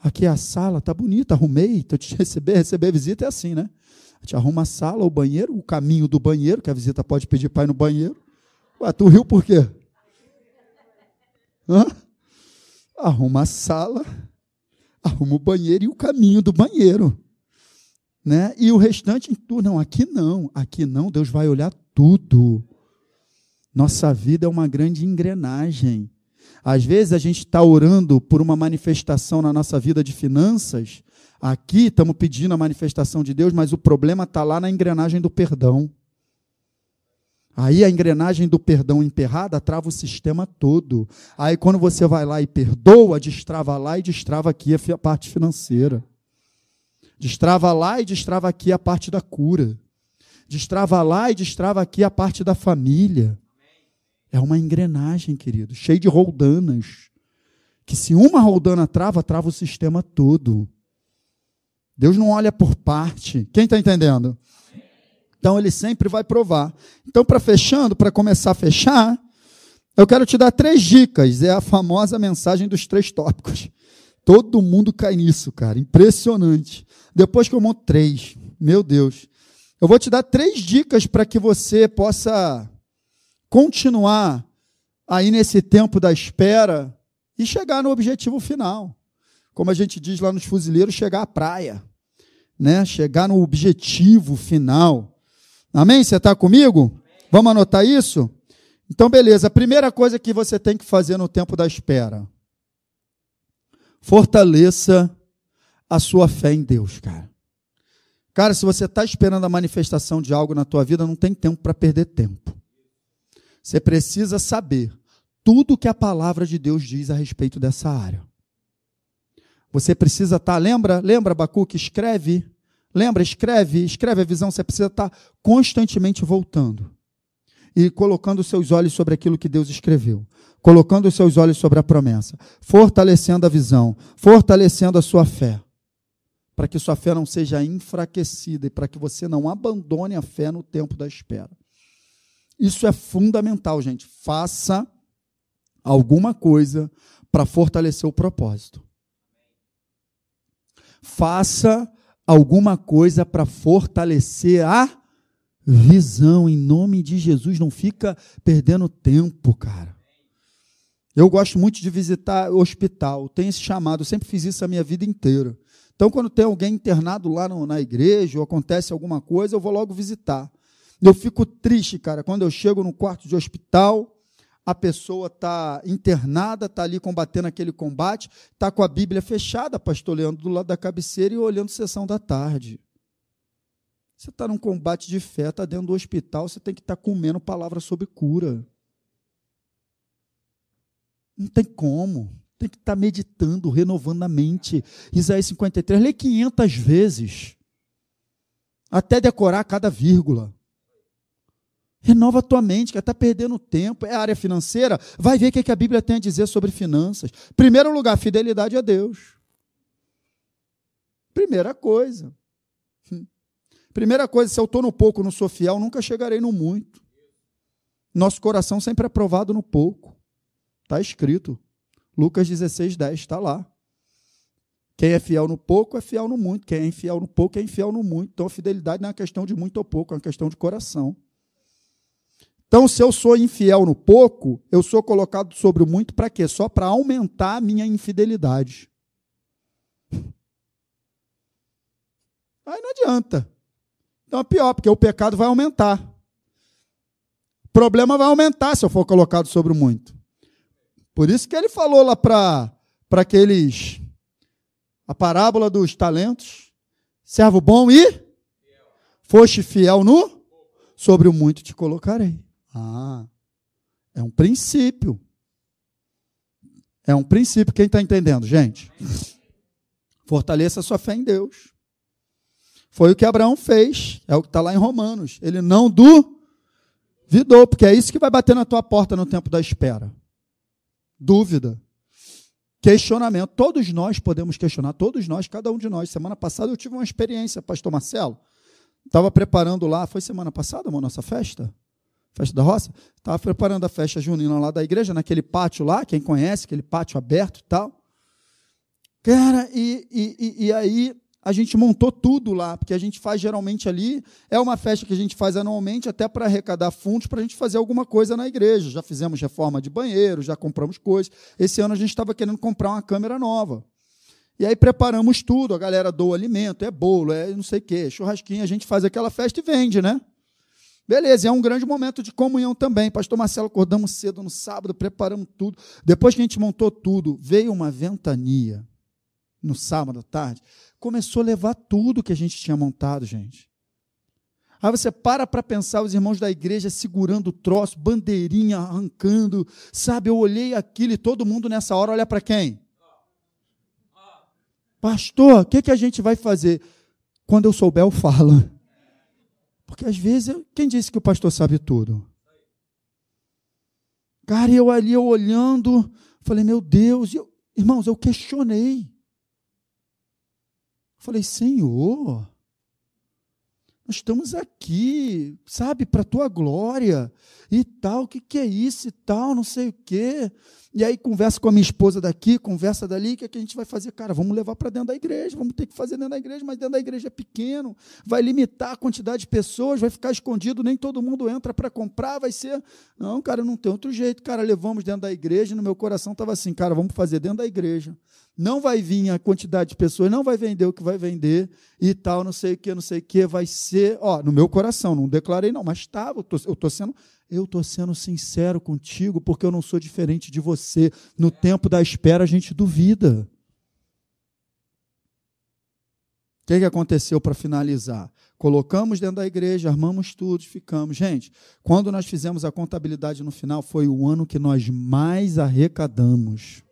Speaker 1: Aqui é a sala, tá bonita, arrumei, estou te receber, receber visita é assim, né? A gente arruma a sala, o banheiro, o caminho do banheiro, que a visita pode pedir para ir no banheiro. Ué, tu riu por quê? Hã? Arruma a sala, arruma o banheiro e o caminho do banheiro. Né? E o restante, tu, não, aqui não, aqui não, Deus vai olhar tudo. Nossa vida é uma grande engrenagem. Às vezes a gente está orando por uma manifestação na nossa vida de finanças Aqui estamos pedindo a manifestação de Deus, mas o problema está lá na engrenagem do perdão. Aí a engrenagem do perdão emperrada trava o sistema todo. Aí quando você vai lá e perdoa, destrava lá e destrava aqui a parte financeira. Destrava lá e destrava aqui a parte da cura. Destrava lá e destrava aqui a parte da família. É uma engrenagem, querido, cheia de roldanas. Que se uma roldana trava, trava o sistema todo. Deus não olha por parte. Quem está entendendo? Então ele sempre vai provar. Então, para fechando, para começar a fechar, eu quero te dar três dicas. É a famosa mensagem dos três tópicos. Todo mundo cai nisso, cara. Impressionante. Depois que eu monto três, meu Deus. Eu vou te dar três dicas para que você possa continuar aí nesse tempo da espera e chegar no objetivo final como a gente diz lá nos fuzileiros, chegar à praia, né? Chegar no objetivo final. Amém? Você está comigo? Vamos anotar isso? Então, beleza. A primeira coisa que você tem que fazer no tempo da espera: fortaleça a sua fé em Deus, cara. Cara, se você está esperando a manifestação de algo na tua vida, não tem tempo para perder tempo. Você precisa saber tudo que a palavra de Deus diz a respeito dessa área. Você precisa estar, tá, lembra? Lembra, Abacuque? Escreve. Lembra? Escreve, escreve a visão. Você precisa estar tá constantemente voltando e colocando seus olhos sobre aquilo que Deus escreveu, colocando seus olhos sobre a promessa, fortalecendo a visão, fortalecendo a sua fé, para que sua fé não seja enfraquecida e para que você não abandone a fé no tempo da espera. Isso é fundamental, gente. Faça alguma coisa para fortalecer o propósito faça alguma coisa para fortalecer a visão em nome de Jesus. Não fica perdendo tempo, cara. Eu gosto muito de visitar hospital, tenho esse chamado, sempre fiz isso a minha vida inteira. Então, quando tem alguém internado lá no, na igreja ou acontece alguma coisa, eu vou logo visitar. Eu fico triste, cara, quando eu chego no quarto de hospital a pessoa está internada, está ali combatendo aquele combate, está com a Bíblia fechada, pastor Leandro, do lado da cabeceira e olhando sessão da tarde. Você está num combate de fé, está dentro do hospital, você tem que estar tá comendo palavra sobre cura. Não tem como. Tem que estar tá meditando, renovando a mente. Isaías 53, lê 500 vezes. Até decorar cada vírgula. Renova a tua mente, que está perdendo tempo. É área financeira? Vai ver o que a Bíblia tem a dizer sobre finanças. Primeiro lugar, fidelidade a Deus. Primeira coisa. Primeira coisa, se eu estou no pouco, não sou fiel, nunca chegarei no muito. Nosso coração sempre é provado no pouco. Está escrito. Lucas 16, 10 está lá. Quem é fiel no pouco é fiel no muito. Quem é infiel no pouco é infiel no muito. Então a fidelidade não é uma questão de muito ou pouco, é uma questão de coração. Então, se eu sou infiel no pouco, eu sou colocado sobre o muito para quê? Só para aumentar a minha infidelidade. Aí não adianta. Então é pior, porque o pecado vai aumentar. O problema vai aumentar se eu for colocado sobre o muito. Por isso que ele falou lá para aqueles. A parábola dos talentos. Servo bom e. Foste fiel no. Sobre o muito te colocarei. Ah, é um princípio. É um princípio. Quem está entendendo, gente? Fortaleça sua fé em Deus. Foi o que Abraão fez, é o que está lá em Romanos. Ele não duvidou, porque é isso que vai bater na tua porta no tempo da espera. Dúvida. Questionamento. Todos nós podemos questionar, todos nós, cada um de nós. Semana passada eu tive uma experiência, pastor Marcelo. Estava preparando lá, foi semana passada, a nossa festa? Festa da roça? Estava preparando a festa junina lá da igreja, naquele pátio lá, quem conhece, aquele pátio aberto e tal. Cara, e, e, e aí a gente montou tudo lá, porque a gente faz geralmente ali, é uma festa que a gente faz anualmente até para arrecadar fundos para a gente fazer alguma coisa na igreja. Já fizemos reforma de banheiro, já compramos coisas. Esse ano a gente estava querendo comprar uma câmera nova. E aí preparamos tudo, a galera doa alimento, é bolo, é não sei o quê, churrasquinho, a gente faz aquela festa e vende, né? Beleza, é um grande momento de comunhão também. Pastor Marcelo, acordamos cedo no sábado, preparamos tudo. Depois que a gente montou tudo, veio uma ventania no sábado à tarde começou a levar tudo que a gente tinha montado, gente. Aí você para para pensar os irmãos da igreja segurando o troço, bandeirinha arrancando, sabe? Eu olhei aquilo e todo mundo nessa hora olha para quem? Pastor, o que, que a gente vai fazer? Quando eu souber, eu falo. Porque às vezes, quem disse que o pastor sabe tudo? Cara, eu ali eu olhando, falei, meu Deus, eu, irmãos, eu questionei. Falei, Senhor, nós estamos aqui, sabe, para a tua glória e tal, o que, que é isso e tal, não sei o quê. E aí conversa com a minha esposa daqui, conversa dali, o que, é que a gente vai fazer? Cara, vamos levar para dentro da igreja, vamos ter que fazer dentro da igreja, mas dentro da igreja é pequeno, vai limitar a quantidade de pessoas, vai ficar escondido, nem todo mundo entra para comprar, vai ser. Não, cara, não tem outro jeito. Cara, levamos dentro da igreja, no meu coração estava assim, cara, vamos fazer dentro da igreja. Não vai vir a quantidade de pessoas, não vai vender o que vai vender e tal, não sei o que, não sei o que, vai ser, ó, no meu coração, não declarei não, mas estava, eu estou sendo eu estou sendo sincero contigo porque eu não sou diferente de você. No tempo da espera a gente duvida. O que, que aconteceu para finalizar? Colocamos dentro da igreja, armamos tudo, ficamos. Gente, quando nós fizemos a contabilidade no final, foi o ano que nós mais arrecadamos.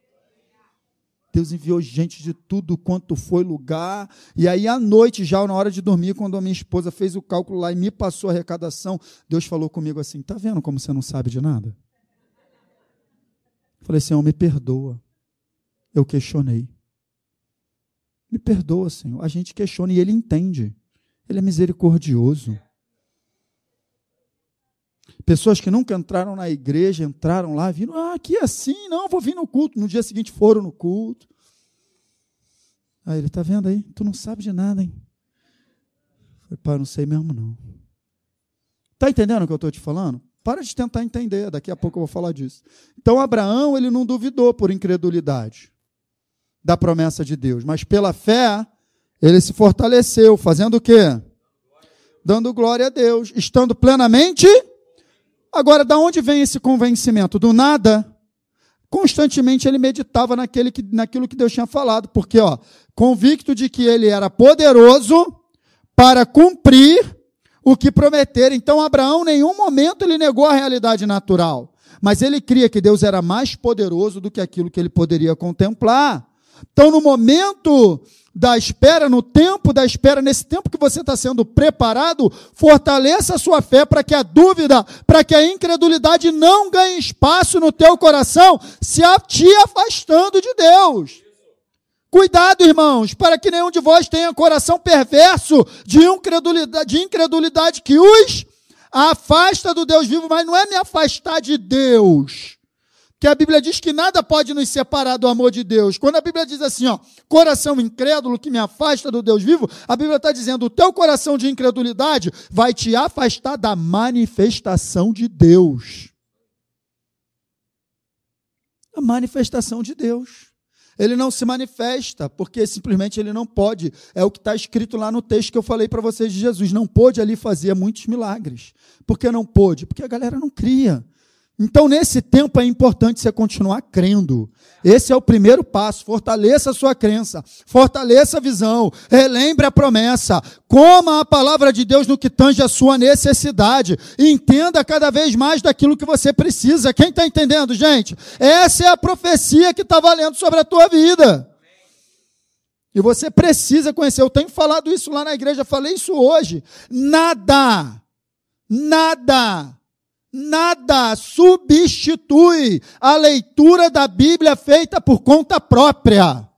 Speaker 1: Deus enviou gente de tudo quanto foi lugar. E aí, à noite, já na hora de dormir, quando a minha esposa fez o cálculo lá e me passou a arrecadação, Deus falou comigo assim: Está vendo como você não sabe de nada? Falei, Senhor, me perdoa. Eu questionei. Me perdoa, Senhor. A gente questiona e ele entende. Ele é misericordioso. Pessoas que nunca entraram na igreja, entraram lá, viram, ah, aqui é assim, não, vou vir no culto. No dia seguinte foram no culto. Aí ele, está vendo aí? Tu não sabe de nada, hein? Eu pai, não sei mesmo não. Está entendendo o que eu estou te falando? Para de tentar entender, daqui a pouco eu vou falar disso. Então, Abraão, ele não duvidou por incredulidade da promessa de Deus, mas pela fé, ele se fortaleceu, fazendo o quê? Dando glória a Deus, estando plenamente Agora, da onde vem esse convencimento? Do nada? Constantemente ele meditava naquele que, naquilo que Deus tinha falado, porque, ó, convicto de que ele era poderoso para cumprir o que prometer. Então, Abraão, em nenhum momento, ele negou a realidade natural, mas ele cria que Deus era mais poderoso do que aquilo que ele poderia contemplar. Então, no momento da espera, no tempo da espera, nesse tempo que você está sendo preparado, fortaleça a sua fé para que a dúvida, para que a incredulidade não ganhe espaço no teu coração, se te afastando de Deus. Cuidado, irmãos, para que nenhum de vós tenha coração perverso de incredulidade, de incredulidade que os afasta do Deus vivo, mas não é me afastar de Deus que a Bíblia diz que nada pode nos separar do amor de Deus. Quando a Bíblia diz assim, ó, coração incrédulo que me afasta do Deus vivo, a Bíblia está dizendo, o teu coração de incredulidade vai te afastar da manifestação de Deus. A manifestação de Deus. Ele não se manifesta porque simplesmente ele não pode. É o que está escrito lá no texto que eu falei para vocês de Jesus. Não pôde ali fazer muitos milagres. Por que não pôde? Porque a galera não cria. Então, nesse tempo é importante você continuar crendo. Esse é o primeiro passo. Fortaleça a sua crença, fortaleça a visão, relembre a promessa, coma a palavra de Deus no que tange a sua necessidade, entenda cada vez mais daquilo que você precisa. Quem está entendendo, gente? Essa é a profecia que está valendo sobre a tua vida. E você precisa conhecer. Eu tenho falado isso lá na igreja, falei isso hoje. Nada, nada Nada substitui a leitura da Bíblia feita por conta própria.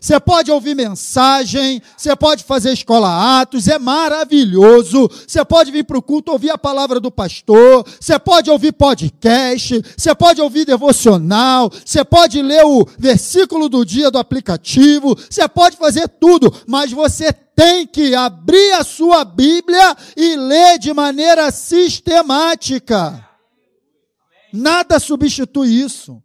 Speaker 1: Você pode ouvir mensagem, você pode fazer escola atos, é maravilhoso. Você pode vir para o culto ouvir a palavra do pastor, você pode ouvir podcast, você pode ouvir devocional, você pode ler o versículo do dia do aplicativo, você pode fazer tudo, mas você tem que abrir a sua Bíblia e ler de maneira sistemática. Nada substitui isso.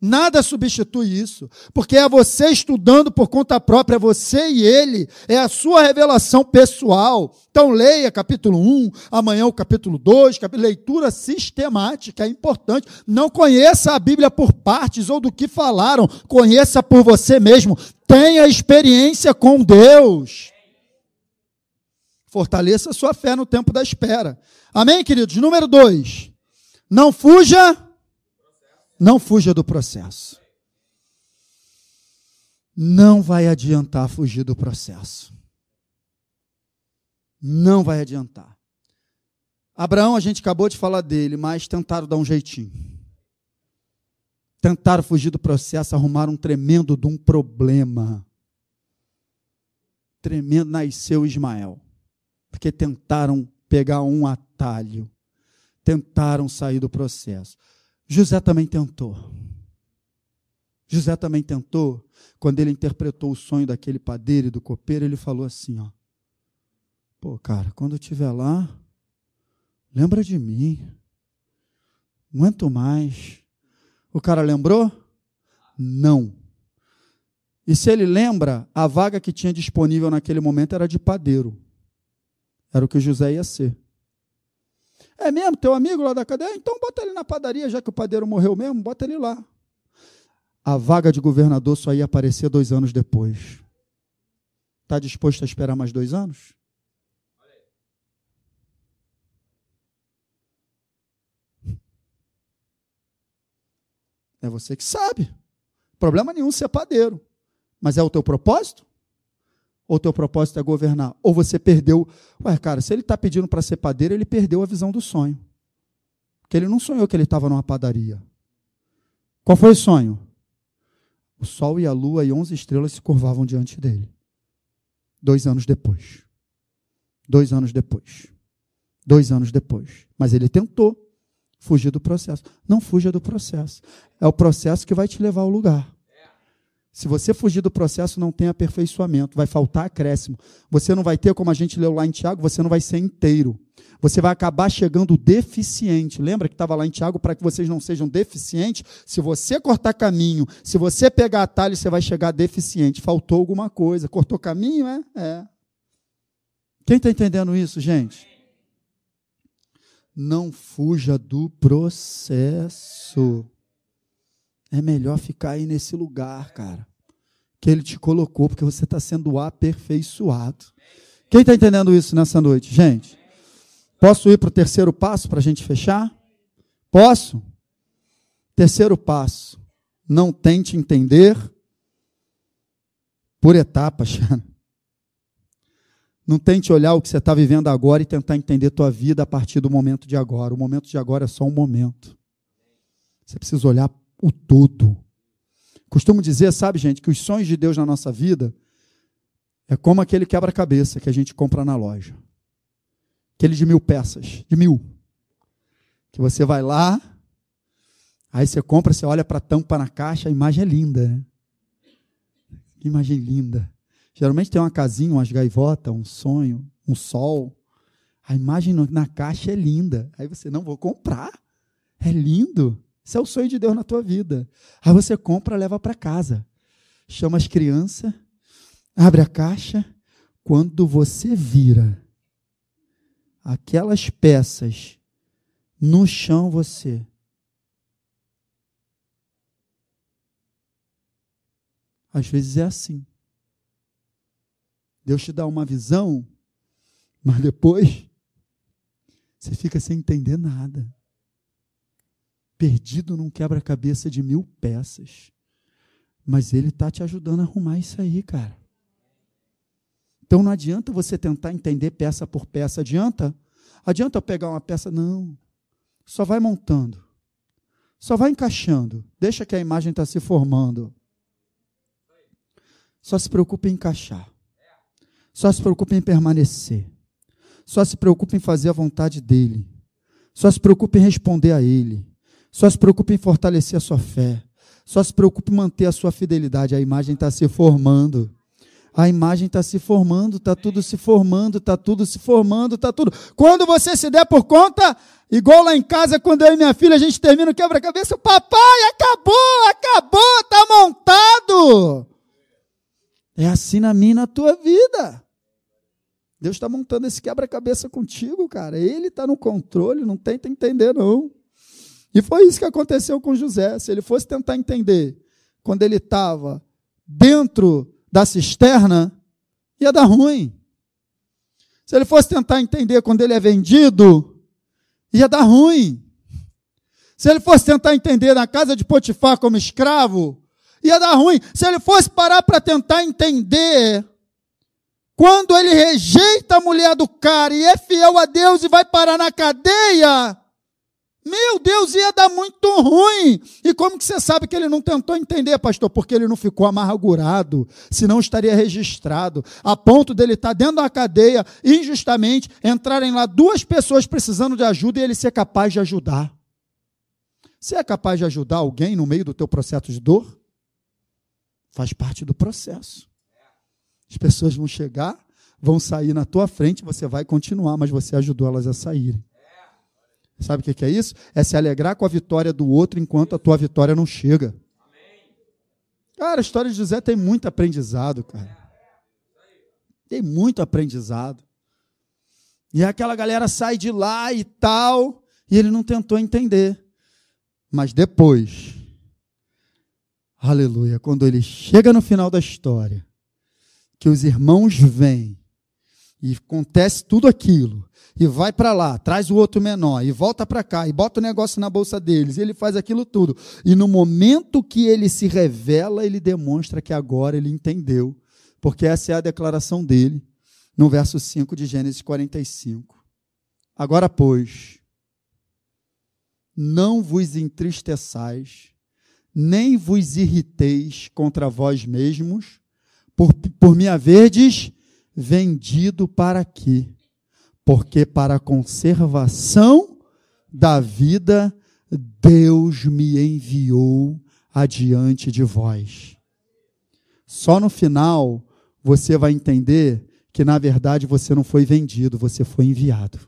Speaker 1: Nada substitui isso, porque é você estudando por conta própria, você e ele, é a sua revelação pessoal. Então leia capítulo 1, amanhã o capítulo 2, leitura sistemática, é importante. Não conheça a Bíblia por partes ou do que falaram, conheça por você mesmo. Tenha experiência com Deus. Fortaleça sua fé no tempo da espera. Amém, queridos? Número 2. Não fuja não fuja do processo. Não vai adiantar fugir do processo. Não vai adiantar. Abraão, a gente acabou de falar dele, mas tentaram dar um jeitinho. Tentaram fugir do processo, arrumaram um tremendo de um problema. Tremendo, nasceu Ismael. Porque tentaram pegar um atalho. Tentaram sair do processo. José também tentou. José também tentou, quando ele interpretou o sonho daquele padeiro e do copeiro, ele falou assim, ó: Pô, cara, quando eu estiver lá, lembra de mim. Não aguento mais. O cara lembrou? Não. E se ele lembra, a vaga que tinha disponível naquele momento era de padeiro. Era o que José ia ser. É mesmo, teu amigo lá da cadeia? Então bota ele na padaria, já que o padeiro morreu mesmo, bota ele lá. A vaga de governador só ia aparecer dois anos depois. Está disposto a esperar mais dois anos? É você que sabe. Problema nenhum ser padeiro. Mas é o teu propósito? Ou teu propósito é governar? Ou você perdeu. Ué, cara, se ele está pedindo para ser padeiro, ele perdeu a visão do sonho. Porque ele não sonhou que ele estava numa padaria. Qual foi o sonho? O sol e a lua e onze estrelas se curvavam diante dele. Dois anos depois. Dois anos depois. Dois anos depois. Mas ele tentou fugir do processo. Não fuja do processo. É o processo que vai te levar ao lugar. Se você fugir do processo, não tem aperfeiçoamento, vai faltar acréscimo. Você não vai ter, como a gente leu lá em Tiago, você não vai ser inteiro. Você vai acabar chegando deficiente. Lembra que estava lá em Tiago para que vocês não sejam deficientes? Se você cortar caminho, se você pegar atalho, você vai chegar deficiente. Faltou alguma coisa. Cortou caminho, é? É. Quem está entendendo isso, gente? Não fuja do processo. É melhor ficar aí nesse lugar, cara, que Ele te colocou, porque você está sendo aperfeiçoado. Quem está entendendo isso nessa noite, gente? Posso ir para o terceiro passo para a gente fechar? Posso? Terceiro passo. Não tente entender por etapas. Não tente olhar o que você está vivendo agora e tentar entender tua vida a partir do momento de agora. O momento de agora é só um momento. Você precisa olhar o todo. Costumo dizer, sabe, gente, que os sonhos de Deus na nossa vida é como aquele quebra-cabeça que a gente compra na loja. Aquele de mil peças, de mil. Que você vai lá, Aí você compra, você olha para a tampa na caixa, a imagem é linda, né? Que imagem linda. Geralmente tem uma casinha, umas gaivotas, um sonho, um sol. A imagem na caixa é linda. Aí você, não vou comprar. É lindo. Isso é o sonho de Deus na tua vida. Aí você compra, leva para casa. Chama as crianças, abre a caixa. Quando você vira aquelas peças no chão, você Às vezes é assim. Deus te dá uma visão, mas depois você fica sem entender nada. Perdido num quebra-cabeça de mil peças. Mas Ele está te ajudando a arrumar isso aí, cara. Então não adianta você tentar entender peça por peça. Adianta? Adianta eu pegar uma peça? Não. Só vai montando. Só vai encaixando. Deixa que a imagem está se formando. Só se preocupa em encaixar. Só se preocupa em permanecer. Só se preocupa em fazer a vontade dele. Só se preocupa em responder a ele. Só se preocupa em fortalecer a sua fé. Só se preocupa em manter a sua fidelidade. A imagem está se formando. A imagem está se formando, está tudo se formando, está tudo se formando, está tudo. Quando você se der por conta, igual lá em casa, quando eu e minha filha, a gente termina o quebra-cabeça, papai, acabou, acabou, está montado. É assim na minha na tua vida. Deus está montando esse quebra-cabeça contigo, cara. Ele está no controle, não tenta entender, não. E foi isso que aconteceu com José. Se ele fosse tentar entender quando ele estava dentro da cisterna, ia dar ruim. Se ele fosse tentar entender quando ele é vendido, ia dar ruim. Se ele fosse tentar entender na casa de Potifar como escravo, ia dar ruim. Se ele fosse parar para tentar entender, quando ele rejeita a mulher do cara e é fiel a Deus e vai parar na cadeia, meu Deus, ia dar muito ruim. E como que você sabe que ele não tentou entender, pastor? Porque ele não ficou amargurado, senão estaria registrado, a ponto dele estar dentro da cadeia, injustamente, entrarem lá duas pessoas precisando de ajuda e ele ser capaz de ajudar. Você é capaz de ajudar alguém no meio do teu processo de dor? Faz parte do processo. As pessoas vão chegar, vão sair na tua frente, você vai continuar, mas você ajudou elas a saírem. Sabe o que é isso? É se alegrar com a vitória do outro enquanto a tua vitória não chega. Cara, a história de José tem muito aprendizado, cara. Tem muito aprendizado. E aquela galera sai de lá e tal, e ele não tentou entender. Mas depois, Aleluia. Quando ele chega no final da história, que os irmãos vêm e acontece tudo aquilo, e vai para lá, traz o outro menor, e volta para cá, e bota o negócio na bolsa deles, e ele faz aquilo tudo. E no momento que ele se revela, ele demonstra que agora ele entendeu, porque essa é a declaração dele, no verso 5 de Gênesis 45. Agora, pois, não vos entristeçais, nem vos irriteis contra vós mesmos, por, por me haverdes vendido para quê? Porque para a conservação da vida Deus me enviou adiante de vós. Só no final você vai entender que na verdade você não foi vendido, você foi enviado.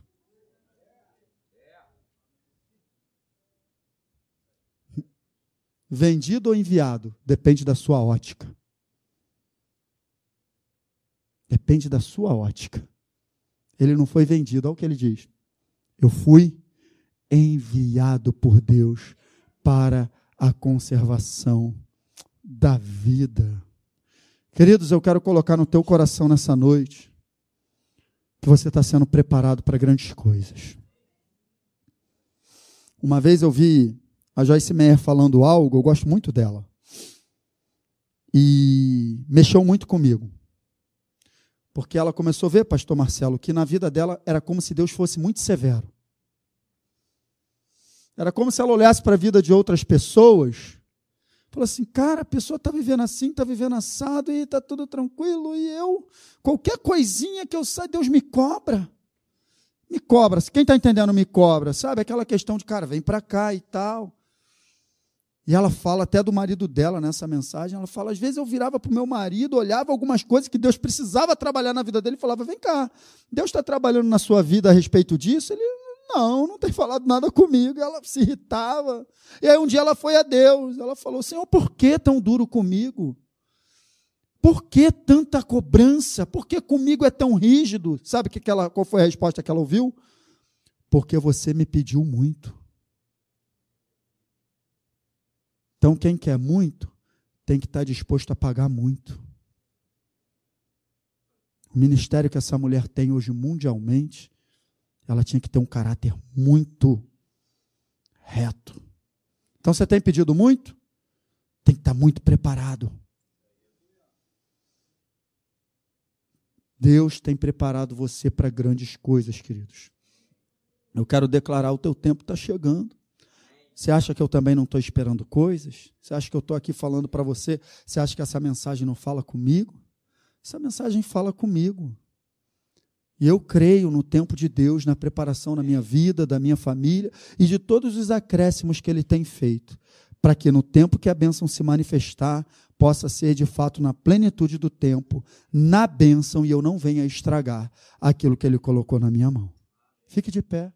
Speaker 1: Vendido ou enviado? Depende da sua ótica. Depende da sua ótica. Ele não foi vendido, olha o que ele diz. Eu fui enviado por Deus para a conservação da vida. Queridos, eu quero colocar no teu coração nessa noite que você está sendo preparado para grandes coisas. Uma vez eu vi a Joyce Meyer falando algo, eu gosto muito dela. E mexeu muito comigo. Porque ela começou a ver, pastor Marcelo, que na vida dela era como se Deus fosse muito severo. Era como se ela olhasse para a vida de outras pessoas, falou assim: cara, a pessoa está vivendo assim, está vivendo assado e está tudo tranquilo, e eu, qualquer coisinha que eu saia, Deus me cobra. Me cobra. Quem está entendendo me cobra, sabe? Aquela questão de, cara, vem para cá e tal. E ela fala até do marido dela nessa mensagem. Ela fala: às vezes eu virava para o meu marido, olhava algumas coisas que Deus precisava trabalhar na vida dele e falava: vem cá, Deus está trabalhando na sua vida a respeito disso? Ele, não, não tem falado nada comigo. Ela se irritava. E aí um dia ela foi a Deus. Ela falou: Senhor, por que tão duro comigo? Por que tanta cobrança? Por que comigo é tão rígido? Sabe que ela, qual foi a resposta que ela ouviu? Porque você me pediu muito. Então, quem quer muito, tem que estar disposto a pagar muito. O ministério que essa mulher tem hoje mundialmente, ela tinha que ter um caráter muito reto. Então, você tem pedido muito? Tem que estar muito preparado. Deus tem preparado você para grandes coisas, queridos. Eu quero declarar: o teu tempo está chegando. Você acha que eu também não estou esperando coisas? Você acha que eu estou aqui falando para você? Você acha que essa mensagem não fala comigo? Essa mensagem fala comigo. E eu creio no tempo de Deus, na preparação na minha vida, da minha família e de todos os acréscimos que Ele tem feito, para que no tempo que a bênção se manifestar, possa ser de fato na plenitude do tempo, na bênção, e eu não venha estragar aquilo que Ele colocou na minha mão. Fique de pé.